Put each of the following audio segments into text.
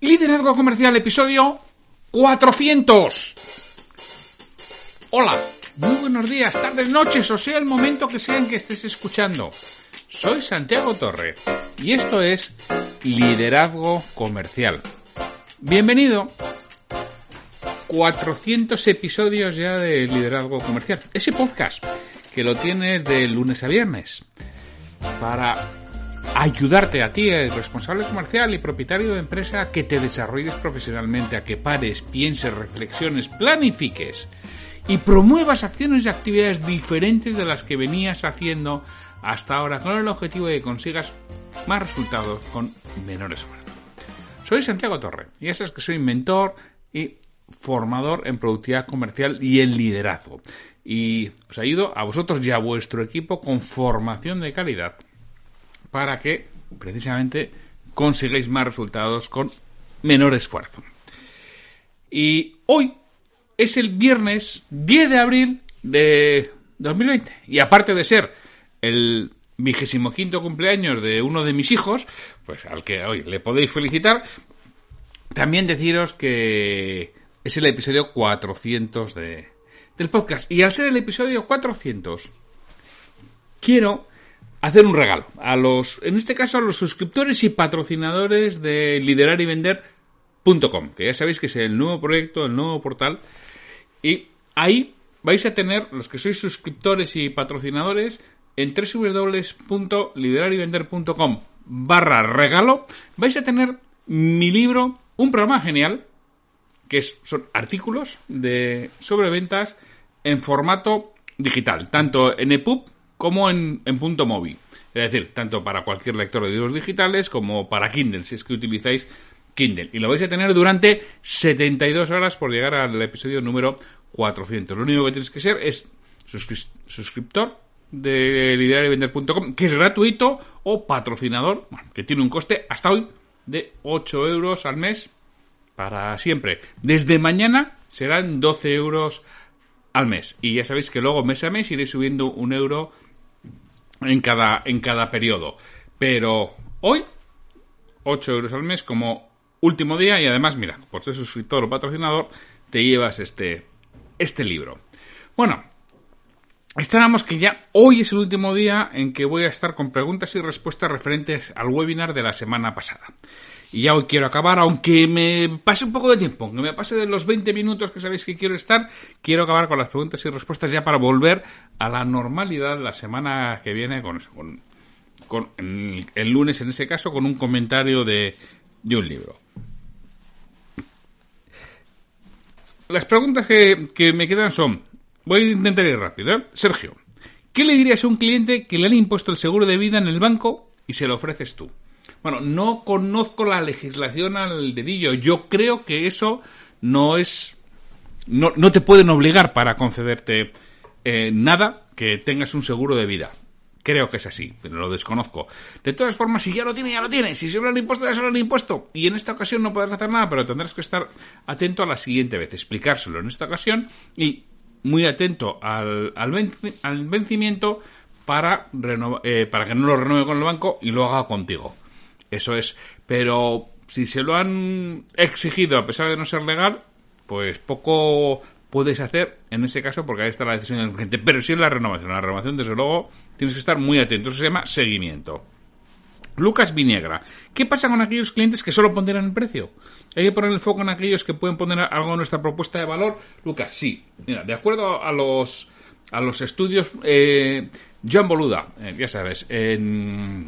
Liderazgo Comercial, episodio 400. Hola, muy buenos días, tardes, noches, o sea el momento que sea en que estés escuchando. Soy Santiago Torre y esto es Liderazgo Comercial. Bienvenido. 400 episodios ya de Liderazgo Comercial. Ese podcast que lo tienes de lunes a viernes para ayudarte a ti, el responsable comercial y propietario de empresa, a que te desarrolles profesionalmente, a que pares, pienses, reflexiones, planifiques y promuevas acciones y actividades diferentes de las que venías haciendo hasta ahora con el objetivo de que consigas más resultados con menor esfuerzo. Soy Santiago Torre y ya sabes que soy mentor y formador en productividad comercial y en liderazgo. Y os ayudo a vosotros y a vuestro equipo con formación de calidad para que precisamente consigáis más resultados con menor esfuerzo. Y hoy es el viernes 10 de abril de 2020. Y aparte de ser el vigésimo quinto cumpleaños de uno de mis hijos, pues al que hoy le podéis felicitar, también deciros que es el episodio 400 de, del podcast. Y al ser el episodio 400, quiero hacer un regalo a los, en este caso a los suscriptores y patrocinadores de liderar y vender.com, que ya sabéis que es el nuevo proyecto, el nuevo portal, y ahí vais a tener, los que sois suscriptores y patrocinadores, en www.lideraryvender.com barra regalo, vais a tener mi libro, un programa genial, que son artículos de, sobre ventas en formato digital, tanto en EPUB como en, punto móvil. Es decir, tanto para cualquier lector de libros digitales como para Kindle, si es que utilizáis Kindle. Y lo vais a tener durante 72 horas por llegar al episodio número 400. Lo único que tienes que ser es suscriptor de liderarivender.com, que es gratuito, o patrocinador, que tiene un coste hasta hoy de 8 euros al mes para siempre. Desde mañana serán 12 euros al mes. Y ya sabéis que luego mes a mes iré subiendo un euro en cada, en cada periodo. Pero hoy, 8 euros al mes como último día y además, mira, por ser suscriptor o patrocinador, te llevas este, este libro. Bueno, esperamos que ya hoy es el último día en que voy a estar con preguntas y respuestas referentes al webinar de la semana pasada. Y ya hoy quiero acabar, aunque me pase un poco de tiempo, aunque me pase de los 20 minutos que sabéis que quiero estar, quiero acabar con las preguntas y respuestas ya para volver a la normalidad la semana que viene con con, el, lunes en ese caso, con un comentario de, de un libro. Las preguntas que, que, me quedan son, voy a intentar ir rápido, ¿eh? Sergio, ¿qué le dirías a un cliente que le han impuesto el seguro de vida en el banco y se lo ofreces tú? Bueno, no conozco la legislación al dedillo. Yo creo que eso no es. No, no te pueden obligar para concederte eh, nada que tengas un seguro de vida. Creo que es así, pero lo desconozco. De todas formas, si ya lo tiene, ya lo tiene. Si se lo han impuesto, ya se lo han impuesto. Y en esta ocasión no podrás hacer nada, pero tendrás que estar atento a la siguiente vez, explicárselo en esta ocasión y muy atento al, al, vencimiento para, eh, para que no lo renueve con el banco y lo haga contigo. Eso es. Pero si se lo han exigido a pesar de no ser legal, pues poco puedes hacer en ese caso porque ahí está la decisión del cliente. Pero si es la renovación. La renovación, desde luego, tienes que estar muy atento. Eso se llama seguimiento. Lucas Viniegra. ¿Qué pasa con aquellos clientes que solo ponderan el precio? ¿Hay que poner el foco en aquellos que pueden poner algo en nuestra propuesta de valor? Lucas, sí. Mira, de acuerdo a los, a los estudios, eh, John Boluda, eh, ya sabes, en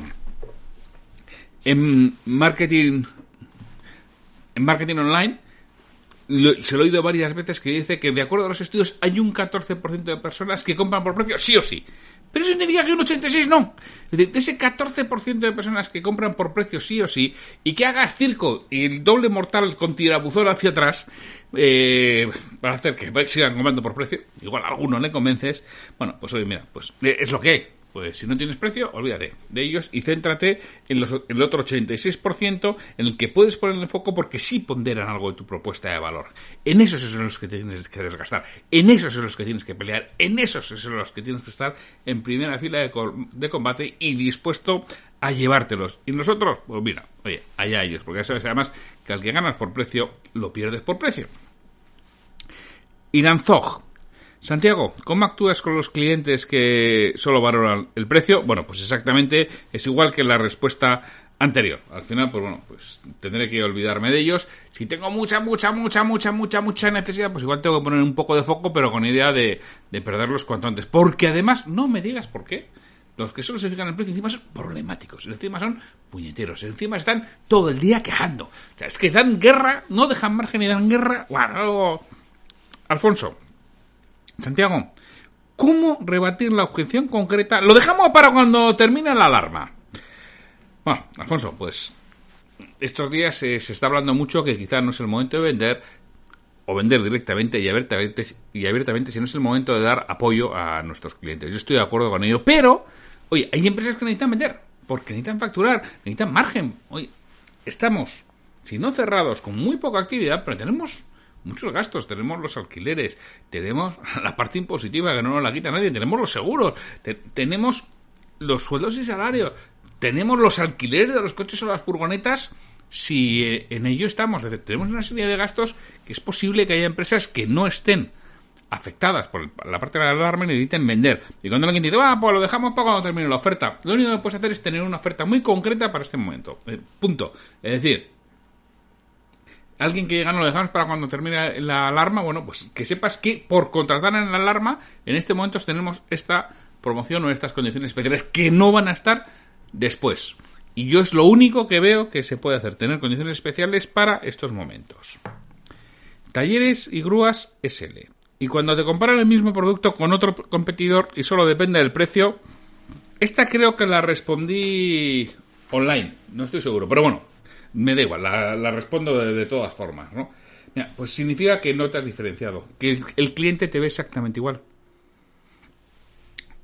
en marketing, en marketing online, se lo he oído varias veces que dice que de acuerdo a los estudios hay un 14% de personas que compran por precio sí o sí. Pero eso significa que un 86 no. de ese 14% de personas que compran por precio sí o sí y que hagas circo y el doble mortal con tirabuzón hacia atrás eh, para hacer que sigan comprando por precio, igual a alguno le convences, bueno, pues oye, mira, pues eh, es lo que hay. Pues si no tienes precio, olvídate de ellos y céntrate en, los, el otro 86% en el que puedes poner el foco porque sí ponderan algo de tu propuesta de valor. En esos son los que tienes que desgastar, en esos son los que tienes que pelear, en esos son los que tienes que estar en primera fila de, de combate y dispuesto a llevártelos. Y nosotros, pues mira, oye, allá ellos, porque ya sabes además que al que ganas por precio, lo pierdes por precio. Iranzog. Santiago, ¿cómo actúas con los clientes que solo valoran el precio? Bueno, pues exactamente es igual que la respuesta anterior. Al final, pues bueno, pues tendré que olvidarme de ellos. Si tengo mucha, mucha, mucha, mucha, mucha, mucha necesidad, pues igual tengo que poner un poco de foco, pero con idea de, de perderlos cuanto antes. Porque además, no me digas por qué. Los que solo se fijan en el precio encima son problemáticos, encima son puñeteros, encima están todo el día quejando. O sea, es que dan guerra, no dejan margen y dan guerra. Bueno, Alfonso, Santiago, ¿cómo rebatir la objeción concreta? Lo dejamos para cuando termine la alarma. Bueno, Alfonso, pues estos días se, está hablando mucho que quizás no es el momento de vender o vender directamente y abiertamente, y abiertamente si no es el momento de dar apoyo a nuestros clientes. Yo estoy de acuerdo con ello, pero Oye, hay empresas que necesitan vender, porque necesitan facturar, necesitan margen. Oye, estamos, si no cerrados, con muy poca actividad, pero tenemos muchos gastos. Tenemos los alquileres, tenemos la parte impositiva que no nos la quita nadie, tenemos los seguros, tenemos los sueldos y salarios, tenemos los alquileres de los coches o las furgonetas si eh, en ello estamos. tenemos una serie de gastos que es posible que haya empresas que no estén afectadas por la parte de la alarma y necesiten vender. Y cuando alguien dice, ah, pues lo dejamos para cuando termine la oferta, lo único que puedes hacer es tener una oferta muy concreta para este momento. Eh, punto. Es decir, alguien que llega no lo dejamos para cuando termine la alarma, bueno, pues que sepas que por contratar en la alarma, en este momento tenemos esta promoción o estas condiciones especiales que no van a estar después. Y yo es lo único que veo que se puede hacer, tener condiciones especiales para estos momentos. Talleres y grúas SL. Y cuando te comparan el mismo producto con otro competidor y solo depende del precio, esta creo que la respondí online, no estoy seguro, pero bueno, me da igual, la, respondo de, todas formas, ¿no? Mira, pues significa que no te has diferenciado, que el, cliente te ve exactamente igual.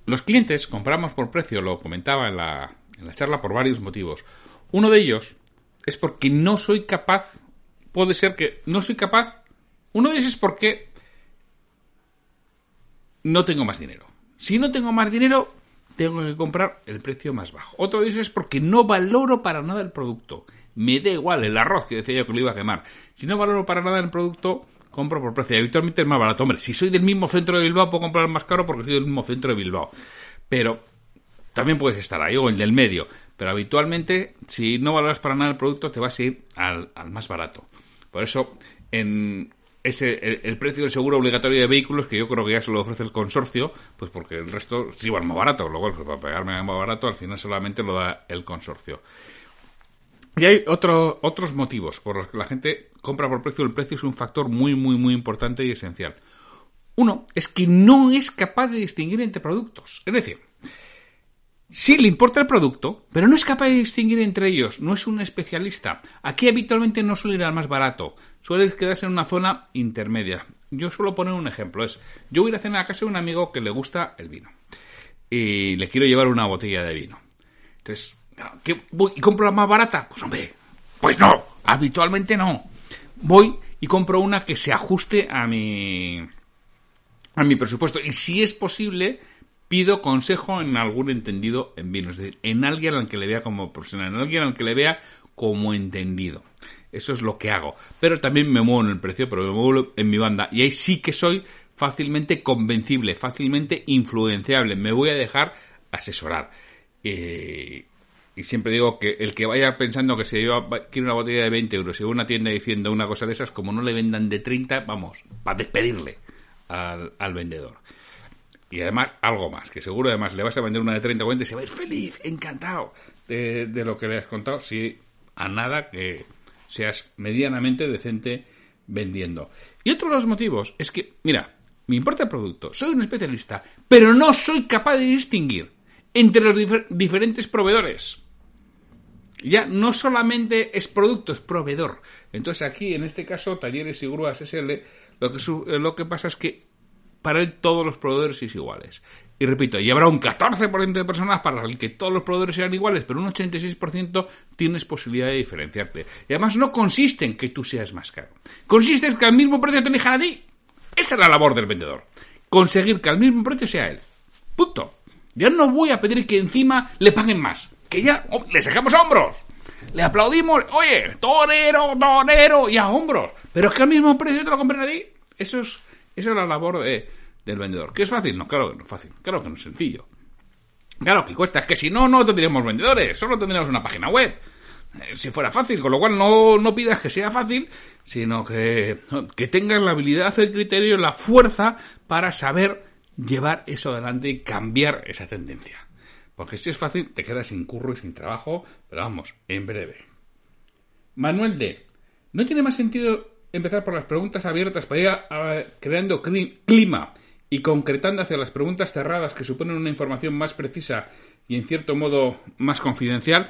Los clientes compramos por precio, lo comentaba en la, en la charla, por varios motivos. Uno de ellos es porque no soy capaz, puede ser que no soy capaz, uno de ellos es porque no tengo más dinero. Si no tengo más dinero, tengo que comprar el precio más bajo. Otro de ellos es porque no valoro para nada el producto. Me da igual el arroz que decía yo que lo iba a quemar. Si no valoro para nada el producto, compro por precio. Y habitualmente es más barato. Hombre, si soy del mismo centro de Bilbao, puedo comprar más caro porque soy del mismo centro de Bilbao. Pero también puedes estar ahí o el del medio. Pero habitualmente, si no valoras para nada el producto, te vas a ir al, al más barato. Por eso, en, es el, precio del seguro obligatorio de vehículos, que yo creo que ya se lo ofrece el consorcio, pues porque el resto sí va más barato, luego pues para pegarme más barato, al final solamente lo da el consorcio. Y hay otro, otros motivos por los que la gente compra por precio. El precio es un factor muy, muy, muy importante y esencial. Uno es que no es capaz de distinguir entre productos. Es decir, Sí le importa el producto, pero no es capaz de distinguir entre ellos, no es un especialista. Aquí habitualmente no suele ir al más barato, suele quedarse en una zona intermedia. Yo suelo poner un ejemplo, es, yo voy a cenar a casa de un amigo que le gusta el vino y le quiero llevar una botella de vino. Entonces, ¿qué voy y compro la más barata? Pues hombre, pues no, habitualmente no. Voy y compro una que se ajuste a mi a mi presupuesto y si es posible pido consejo en algún entendido en vino, es decir, en alguien al que le vea como profesional, en alguien al que le vea como entendido. Eso es lo que hago. Pero también me muevo en el precio, pero me muevo en mi banda. Y ahí sí que soy fácilmente convencible, fácilmente influenciable. Me voy a dejar asesorar. Eh, y siempre digo que el que vaya pensando que se lleva, quiere una botella de 20 euros y una tienda diciendo una cosa de esas, como no le vendan de 30, vamos, para despedirle al, al vendedor. Y además, algo más, que seguro además le vas a vender una de 30 o 20 y se va a ir feliz, encantado de, lo que le has contado, si a nada que seas medianamente decente vendiendo. Y otro de los motivos es que, mira, me importa el producto, soy un especialista, pero no soy capaz de distinguir entre los diferentes proveedores. Ya no solamente es producto, es proveedor. Entonces aquí, en este caso, Talleres y Grúas SL, lo que, lo que pasa es que para él todos los proveedores es iguales. Y repito, y habrá un 14% de personas para el que todos los proveedores sean iguales, pero un 86% tienes posibilidad de diferenciarte. Y además no consiste en que tú seas más caro. Consiste en que al mismo precio te elijan a ti. Esa es la labor del vendedor. Conseguir que al mismo precio sea él. Punto. Ya no voy a pedir que encima le paguen más. Que ya oh, le sacamos hombros. Le aplaudimos, oye, torero, torero, y a hombros. Pero es que al mismo precio te lo compran a. Eso es, esa es la labor de, del vendedor. ¿Que es fácil? No, claro que no es fácil. Claro que no es sencillo. Claro que cuesta. Es que si no, no tendríamos vendedores. Solo tendríamos una página web. Eh, si fuera fácil. Con lo cual no, no pidas que sea fácil, sino que, que tengas la habilidad, el criterio, la fuerza para saber llevar eso adelante y cambiar esa tendencia. Porque si es fácil, te quedas sin curro y sin trabajo, pero vamos, en breve. Manuel D. ¿No tiene más sentido empezar por las preguntas abiertas para ir creando clima y concretando hacia las preguntas cerradas que suponen una información más precisa y en cierto modo más confidencial?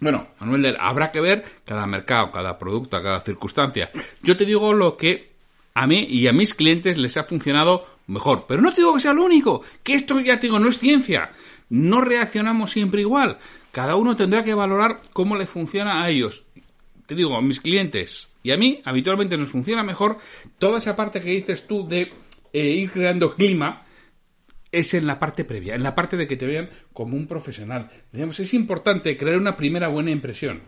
Bueno, Manuel, D. habrá que ver cada mercado, cada producto, cada circunstancia. Yo te digo lo que a mí y a mis clientes les ha funcionado mejor. Pero no te digo que sea lo único, que esto ya te digo, no es ciencia no reaccionamos siempre igual. Cada uno tendrá que valorar cómo le funciona a ellos. Te digo, a mis clientes y a mí habitualmente nos funciona mejor toda esa parte que dices tú de eh, ir creando clima es en la parte previa, en la parte de que te vean como un profesional. Digamos, es importante crear una primera buena impresión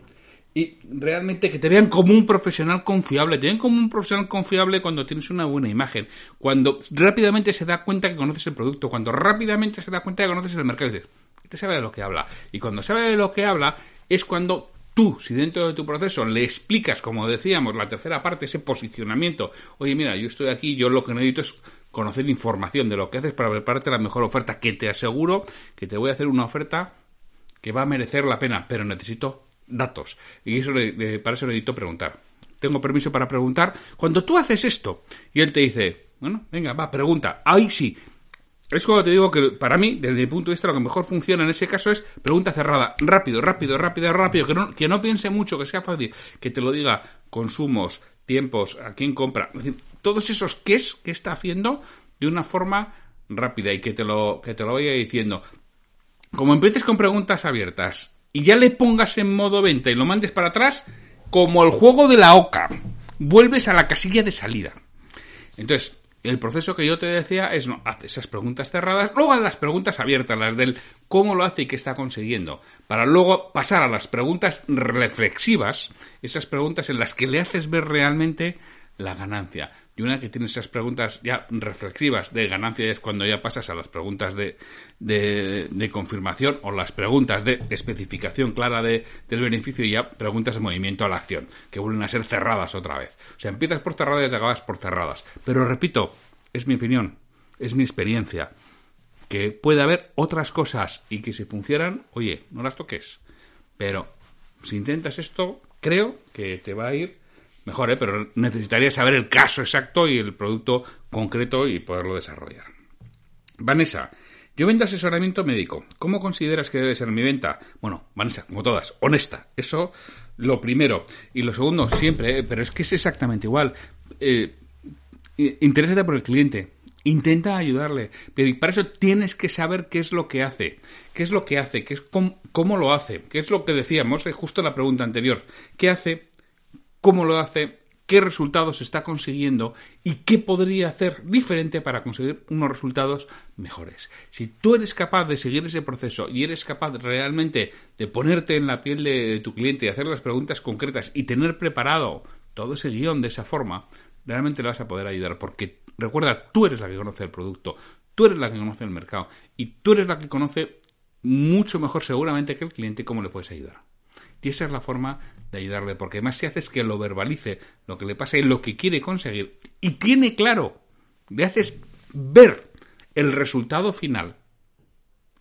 y realmente que te vean como un profesional confiable. Te ven como un profesional confiable cuando tienes una buena imagen, cuando rápidamente se da cuenta que conoces el producto, cuando rápidamente se da cuenta que conoces el mercado y dices, este sabe de lo que habla. Y cuando sabe de lo que habla es cuando tú, si dentro de tu proceso le explicas, como decíamos, la tercera parte, ese posicionamiento, oye, mira, yo estoy aquí, yo lo que necesito es conocer información de lo que haces para prepararte la mejor oferta, que te aseguro que te voy a hacer una oferta que va a merecer la pena, pero necesito datos. Y eso para eso necesito preguntar. Tengo permiso para preguntar. Cuando tú haces esto y él te dice, bueno, venga, va, pregunta. Ahí sí. Es cuando te digo que para mí, desde mi punto de vista, lo que mejor funciona en ese caso es pregunta cerrada. Rápido, rápido, rápido, rápido. Que no, que no piense mucho, que sea fácil. Que te lo diga consumos, tiempos, a quién compra. Todos esos qué es que está haciendo de una forma rápida y que te lo, que te lo vaya diciendo. Como empieces con preguntas abiertas y ya le pongas en modo venta y lo mandes para atrás, como el juego de la oca, vuelves a la casilla de salida. Entonces, el proceso que yo te decía es, no, haz esas preguntas cerradas, luego haz las preguntas abiertas, las del cómo lo hace y qué está consiguiendo, para luego pasar a las preguntas reflexivas, esas preguntas en las que le haces ver realmente la ganancia y una que tiene esas preguntas ya reflexivas de ganancia es cuando ya pasas a las preguntas de, de, confirmación o las preguntas de especificación clara de, del beneficio y ya preguntas de movimiento a la acción, que vuelven a ser cerradas otra vez. O sea, empiezas por cerradas y acabas por cerradas. Pero repito, es mi opinión, es mi experiencia, que puede haber otras cosas y que si funcionan, oye, no las toques. Pero si intentas esto, creo que te va a ir mejor, ¿eh? pero necesitaría saber el caso exacto y el producto concreto y poderlo desarrollar. Vanessa, yo vendo asesoramiento médico. ¿Cómo consideras que debe ser mi venta? Bueno, Vanessa, como todas, honesta. Eso lo primero. Y lo segundo, siempre, ¿eh? pero es que es exactamente igual. Eh, interésate por el cliente. Intenta ayudarle. Pero para eso tienes que saber qué es lo que hace. ¿Qué es lo que hace? ¿Qué es cómo, cómo lo hace? ¿Qué es lo que decíamos eh, justo en la pregunta anterior? ¿Qué hace? Cómo lo hace, qué resultados está consiguiendo y qué podría hacer diferente para conseguir unos resultados mejores. Si tú eres capaz de seguir ese proceso y eres capaz realmente de ponerte en la piel de, tu cliente y hacer las preguntas concretas y tener preparado todo ese guion de esa forma, realmente le vas a poder ayudar porque recuerda, tú eres la que conoce el producto, tú eres la que conoce el mercado y tú eres la que conoce mucho mejor seguramente que el cliente cómo le puedes ayudar. Y esa es la forma de ayudarle, porque más si haces que lo verbalice, lo que le pasa y lo que quiere conseguir, y tiene claro, le haces ver el resultado final,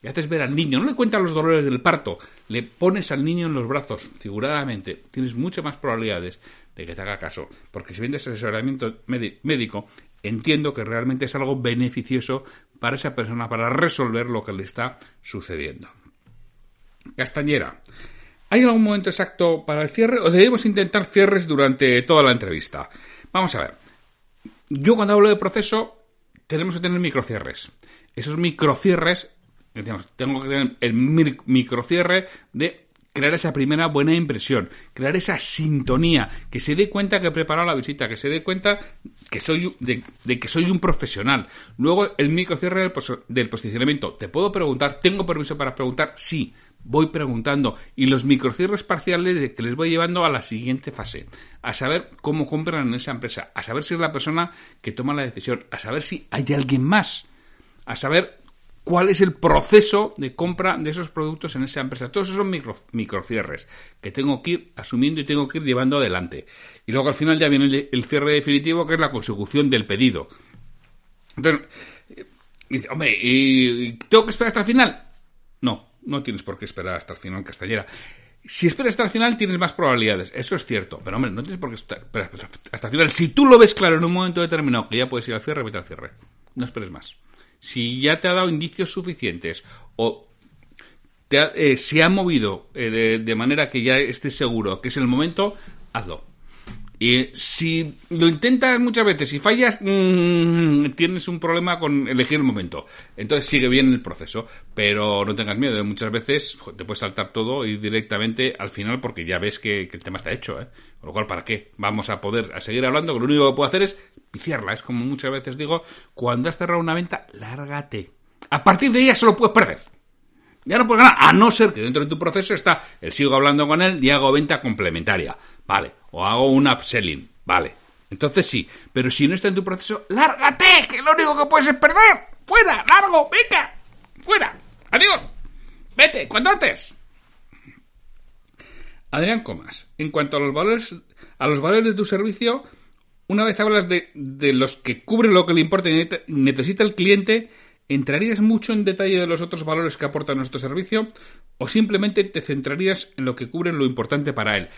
le haces ver al niño, no le cuentas los dolores del parto, le pones al niño en los brazos, figuradamente, tienes muchas más probabilidades de que te haga caso, porque si vendes asesoramiento médico, entiendo que realmente es algo beneficioso para esa persona, para resolver lo que le está sucediendo. Castañera. ¿Hay algún momento exacto para el cierre o debemos intentar cierres durante toda la entrevista? Vamos a ver. Yo cuando hablo de proceso tenemos que tener microcierres. Esos microcierres, decimos, tengo que tener el microcierre de crear esa primera buena impresión, crear esa sintonía, que se dé cuenta que he preparado la visita, que se dé cuenta que soy de, que soy un profesional. Luego el microcierre del, del posicionamiento. ¿Te puedo preguntar? ¿Tengo permiso para preguntar? Sí voy preguntando y los microcierres parciales que les voy llevando a la siguiente fase, a saber cómo compran en esa empresa, a saber si es la persona que toma la decisión, a saber si hay alguien más, a saber cuál es el proceso de compra de esos productos en esa empresa. Todos esos micro, microcierres que tengo que ir asumiendo y tengo que ir llevando adelante. Y luego al final ya viene el, cierre definitivo, que es la consecución del pedido. Entonces, dice, hombre, ¿y tengo que esperar hasta el final? No, no tienes por qué esperar hasta el final, Castañera. Si esperas hasta el final, tienes más probabilidades. Eso es cierto. Pero, hombre, no tienes por qué esperar hasta el final. Si tú lo ves claro en un momento determinado que ya puedes ir al cierre, vete al cierre. No esperes más si ya te ha dado indicios suficientes o te eh, se ha movido eh, de, manera que ya estés seguro que es el momento, hazlo. Y si lo intentas muchas veces y fallas, mm, tienes un problema con elegir el momento. Entonces sigue bien el proceso, pero no tengas miedo. Muchas veces te puedes saltar todo y directamente al final porque ya ves que, el tema está hecho. ¿eh? Con lo cual, ¿para qué? Vamos a poder a seguir hablando, que lo único que puedo hacer es piciarla. Es como muchas veces digo, cuando has cerrado una venta, lárgate. A partir de ella solo puedes perder. Ya no puedes ganar, a no ser que dentro de tu proceso está el sigo hablando con él y hago venta complementaria. Vale, o hago un upselling. Vale, entonces sí, pero si no está en tu proceso, lárgate, que lo único que puedes es perder. Fuera, largo, venga, fuera. Adiós. Vete, cuanto antes. Adrián Comas, en cuanto a los valores, a los valores de tu servicio, una vez hablas de, de los que cubren lo que le importa y necesita el cliente, ¿entrarías mucho en detalle de los otros valores que aporta nuestro servicio o simplemente te centrarías en lo que cubren lo importante para él?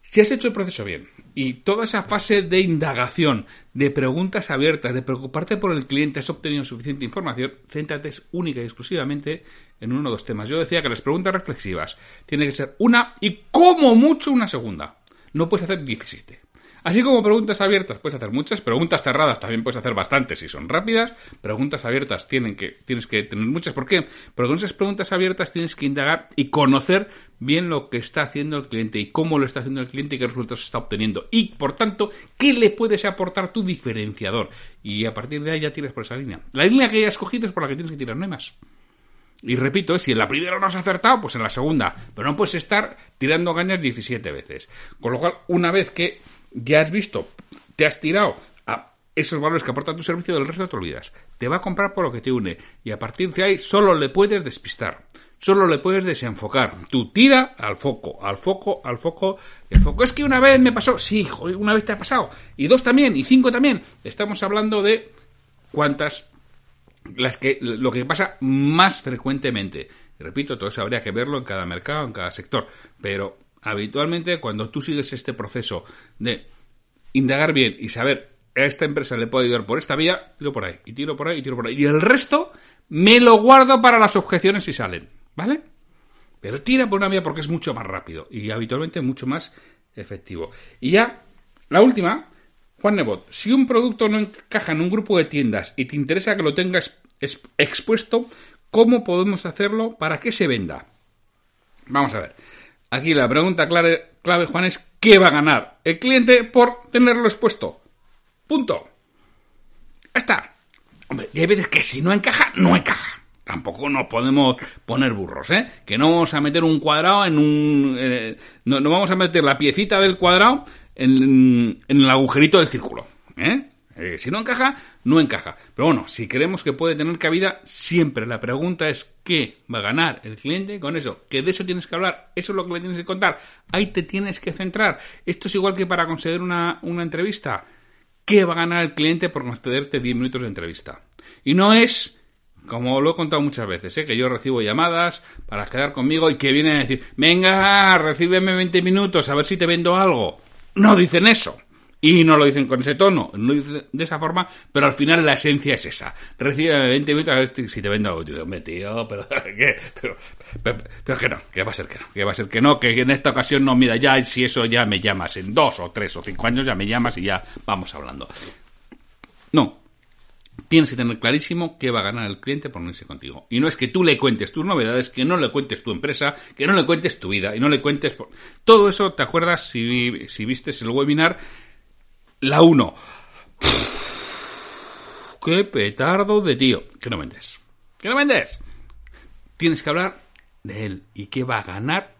Si has hecho el proceso bien y toda esa fase de indagación, de preguntas abiertas, de preocuparte por el cliente, has obtenido suficiente información, céntrate única y exclusivamente en uno o dos temas. Yo decía que las preguntas reflexivas tienen que ser una y como mucho una segunda. No puedes hacer 17. Así como preguntas abiertas puedes hacer muchas, preguntas cerradas también puedes hacer bastantes si son rápidas, preguntas abiertas tienen que, tienes que tener muchas. ¿Por qué? Porque con esas preguntas abiertas tienes que indagar y conocer bien lo que está haciendo el cliente y cómo lo está haciendo el cliente y qué resultados está obteniendo. Y, por tanto, qué le puedes aportar tu diferenciador. Y a partir de ahí ya tiras por esa línea. La línea que hayas escogido es por la que tienes que tirar, no más. Y repito, si en la primera no has acertado, pues en la segunda. Pero no puedes estar tirando cañas 17 veces. Con lo cual, una vez que ya has visto, te has tirado a esos valores que aporta tu servicio, del resto te olvidas. Te va a comprar por lo que te une y a partir de ahí solo le puedes despistar. Solo le puedes desenfocar. Tú tira al foco, al foco, al foco, el foco. Es que una vez me pasó. Sí, una vez te ha pasado. Y dos también, y cinco también. Estamos hablando de cuántas las que lo que pasa más frecuentemente. Repito, todo eso habría que verlo en cada mercado, en cada sector. Pero habitualmente cuando tú sigues este proceso de indagar bien y saber a esta empresa le puedo ayudar por esta vía, tiro por ahí, y tiro por ahí, y tiro por ahí. Y el resto me lo guardo para las objeciones si salen, ¿vale? Pero tira por una vía porque es mucho más rápido y habitualmente mucho más efectivo. Y ya, la última, Juan Nebot, si un producto no encaja en un grupo de tiendas y te interesa que lo tengas expuesto, ¿cómo podemos hacerlo para que se venda? Vamos a ver. Aquí la pregunta clave, clave, Juan, es ¿qué va a ganar el cliente por tenerlo expuesto? Punto. Ya está. Hombre, y hay veces que si no encaja, no encaja. Tampoco nos podemos poner burros, ¿eh? Que no vamos a meter un cuadrado en un... Eh, no, vamos a meter la piecita del cuadrado en, en el agujerito del círculo, ¿eh? Eh, si no encaja, no encaja. Pero bueno, si creemos que puede tener cabida, siempre la pregunta es ¿qué va a ganar el cliente con eso? Que de eso tienes que hablar, eso es lo que le tienes que contar. Ahí te tienes que centrar. Esto es igual que para conseguir una, entrevista. ¿Qué va a ganar el cliente por concederte 10 minutos de entrevista? Y no es como lo he contado muchas veces, ¿eh? que yo recibo llamadas para quedar conmigo y que vienen a decir, venga, recíbeme 20 minutos a ver si te vendo algo. No dicen eso. Y no lo dicen con ese tono, no dicen de esa forma, pero al final la esencia es esa. Recibe 20 minutos a ver si te vendo algo. Tío, tío, pero, ¿qué? Pero, pero, que no, que va a ser que no, que va a ser que no, que en esta ocasión no, mira, ya si eso ya me llamas en dos o tres o cinco años, ya me llamas y ya vamos hablando. No, tienes que tener clarísimo qué va a ganar el cliente por unirse contigo. Y no es que tú le cuentes tus novedades, que no le cuentes tu empresa, que no le cuentes tu vida y no le cuentes... Todo eso, ¿te acuerdas si, si vistes el webinar? La 1. ¡Qué petardo de tío! Que no vendes. Que no vendes. Tienes que hablar de él y qué va a ganar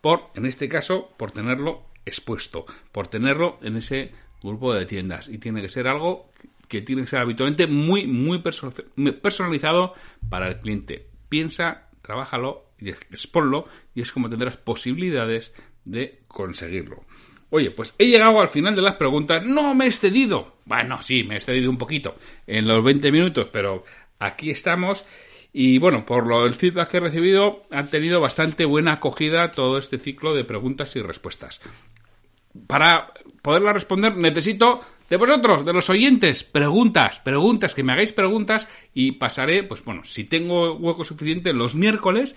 por, en este caso, por tenerlo expuesto, por tenerlo en ese grupo de tiendas. Y tiene que ser algo que tiene que ser habitualmente muy, muy personalizado para el cliente. Piensa, trabájalo y exponlo y es como tendrás posibilidades de conseguirlo. Oye, pues he llegado al final de las preguntas. No me he excedido. Bueno, sí, me he excedido un poquito en los 20 minutos, pero aquí estamos. Y bueno, por lo el feedback que he recibido, han tenido bastante buena acogida todo este ciclo de preguntas y respuestas. Para poderla responder, necesito de vosotros, de los oyentes, preguntas, preguntas, que me hagáis preguntas y pasaré, pues bueno, si tengo hueco suficiente los miércoles,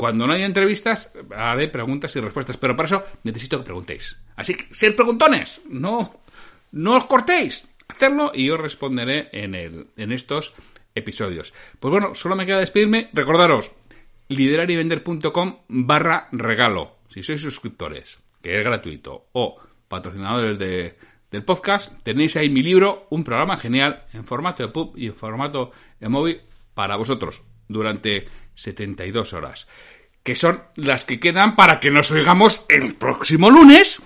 cuando no haya entrevistas, haré preguntas y respuestas, pero para eso necesito que preguntéis. Así que, ser preguntones, no, no os cortéis, hacerlo y yo responderé en, el, en estos episodios. Pues bueno, solo me queda despedirme. Recordaros, liderarivender.com barra regalo, si sois suscriptores, que es gratuito, o patrocinadores de, del podcast, tenéis ahí mi libro, un programa genial en formato de pub y en formato de móvil para vosotros durante 72 horas, que son las que quedan para que nos oigamos el próximo lunes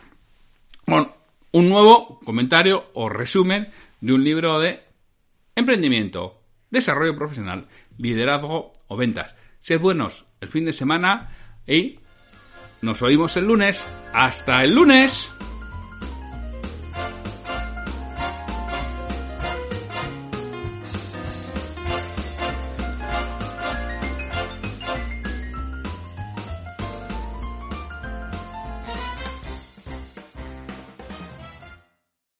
con un nuevo comentario o resumen de un libro de emprendimiento, desarrollo profesional, liderazgo o ventas. Sed buenos el fin de semana y nos oímos el lunes. Hasta el lunes.